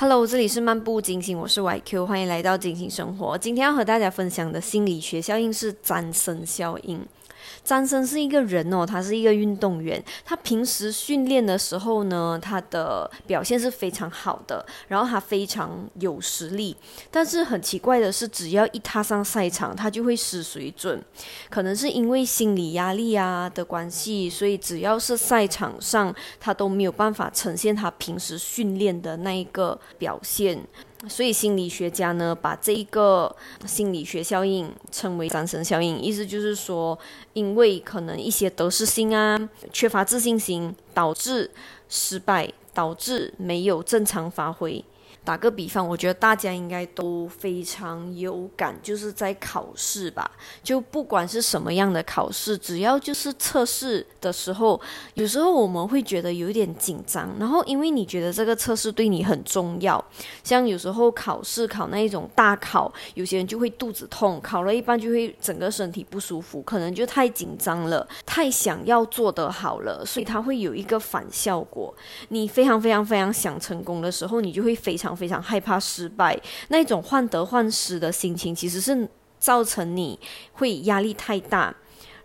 Hello，这里是漫步金星，我是 YQ，欢迎来到金星生活。今天要和大家分享的心理学效应是战胜效应。詹森是一个人哦，他是一个运动员。他平时训练的时候呢，他的表现是非常好的，然后他非常有实力。但是很奇怪的是，只要一踏上赛场，他就会失水准。可能是因为心理压力啊的关系，所以只要是赛场上，他都没有办法呈现他平时训练的那一个表现。所以心理学家呢，把这一个心理学效应称为“三神效应”，意思就是说，因为可能一些得失心啊、缺乏自信心，导致失败，导致没有正常发挥。打个比方，我觉得大家应该都非常有感，就是在考试吧，就不管是什么样的考试，只要就是测试的时候，有时候我们会觉得有点紧张，然后因为你觉得这个测试对你很重要，像有时候考试考那一种大考，有些人就会肚子痛，考了一半就会整个身体不舒服，可能就太紧张了，太想要做得好了，所以它会有一个反效果。你非常非常非常想成功的时候，你就会非常。非常害怕失败，那种患得患失的心情，其实是造成你会压力太大，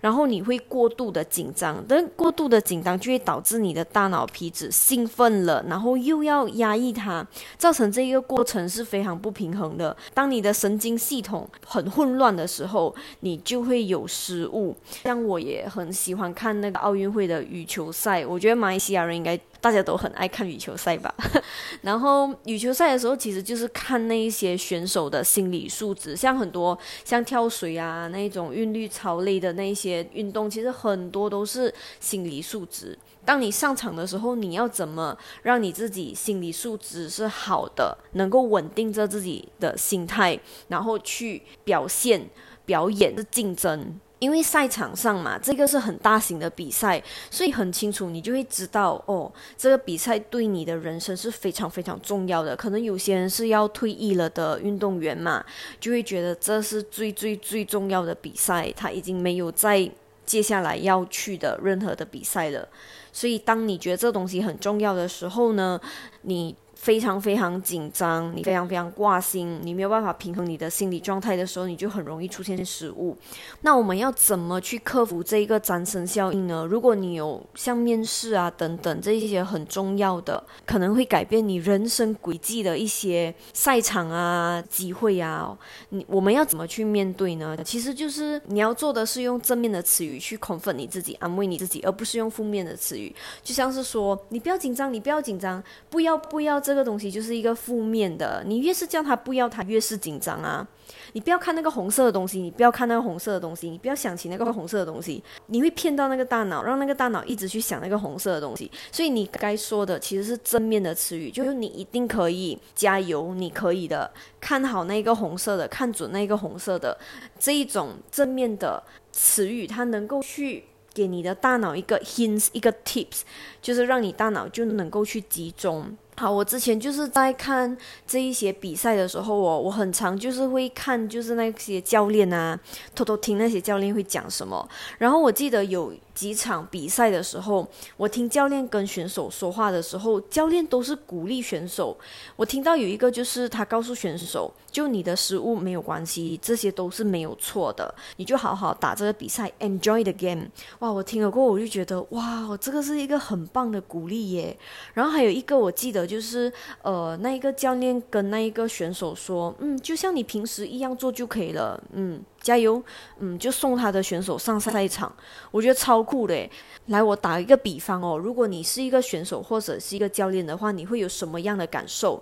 然后你会过度的紧张，但过度的紧张就会导致你的大脑皮质兴奋了，然后又要压抑它，造成这一个过程是非常不平衡的。当你的神经系统很混乱的时候，你就会有失误。像我也很喜欢看那个奥运会的羽球赛，我觉得马来西亚人应该。大家都很爱看羽球赛吧，然后羽球赛的时候，其实就是看那一些选手的心理素质，像很多像跳水啊那种韵律操类的那些运动，其实很多都是心理素质。当你上场的时候，你要怎么让你自己心理素质是好的，能够稳定着自己的心态，然后去表现、表演、是竞争。因为赛场上嘛，这个是很大型的比赛，所以很清楚，你就会知道哦，这个比赛对你的人生是非常非常重要的。可能有些人是要退役了的运动员嘛，就会觉得这是最最最重要的比赛，他已经没有在接下来要去的任何的比赛了。所以，当你觉得这东西很重要的时候呢，你。非常非常紧张，你非常非常挂心，你没有办法平衡你的心理状态的时候，你就很容易出现失误。那我们要怎么去克服这一个战胜效应呢？如果你有像面试啊等等这一些很重要的，可能会改变你人生轨迹的一些赛场啊机会啊，你我们要怎么去面对呢？其实就是你要做的是用正面的词语去 comfort 你自己，安慰你自己，而不是用负面的词语，就像是说你不要紧张，你不要紧张，不要不要这。这个东西就是一个负面的，你越是叫他不要，他越是紧张啊！你不要看那个红色的东西，你不要看那个红色的东西，你不要想起那个红色的东西，你会骗到那个大脑，让那个大脑一直去想那个红色的东西。所以你该说的其实是正面的词语，就是你一定可以，加油，你可以的，看好那个红色的，看准那个红色的这一种正面的词语，它能够去。给你的大脑一个 hints，一个 tips，就是让你大脑就能够去集中。好，我之前就是在看这一些比赛的时候哦，我很常就是会看，就是那些教练啊，偷偷听那些教练会讲什么。然后我记得有几场比赛的时候，我听教练跟选手说话的时候，教练都是鼓励选手。我听到有一个就是他告诉选手，就你的失误没有关系，这些都是没有错的，你就好好打这个比赛，enjoy the game。哇，我听了过后我就觉得哇，这个是一个很棒的鼓励耶。然后还有一个我记得就是呃，那一个教练跟那一个选手说，嗯，就像你平时一样做就可以了，嗯，加油，嗯，就送他的选手上赛场，我觉得超酷的。来，我打一个比方哦，如果你是一个选手或者是一个教练的话，你会有什么样的感受？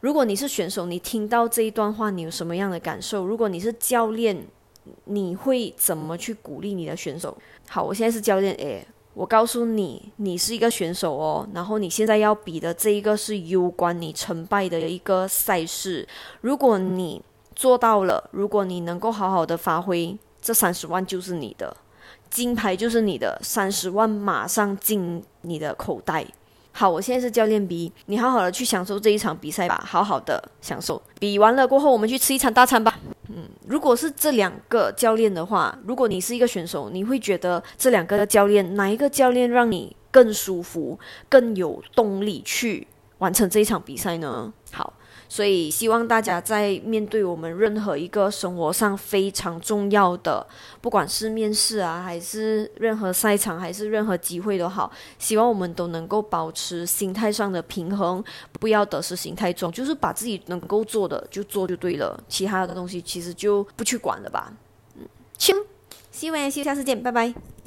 如果你是选手，你听到这一段话，你有什么样的感受？如果你是教练，你会怎么去鼓励你的选手？好，我现在是教练，诶。我告诉你，你是一个选手哦，然后你现在要比的这一个是攸关你成败的一个赛事。如果你做到了，如果你能够好好的发挥，这三十万就是你的，金牌就是你的，三十万马上进你的口袋。好，我现在是教练 B，你好好的去享受这一场比赛吧，好好的享受。比完了过后，我们去吃一场大餐吧。嗯，如果是这两个教练的话，如果你是一个选手，你会觉得这两个教练哪一个教练让你更舒服、更有动力去完成这一场比赛呢？好。所以，希望大家在面对我们任何一个生活上非常重要的，不管是面试啊，还是任何赛场，还是任何机会都好，希望我们都能够保持心态上的平衡，不要得失心太重，就是把自己能够做的就做就对了，其他的东西其实就不去管了吧。嗯，行，希望下次见，拜拜。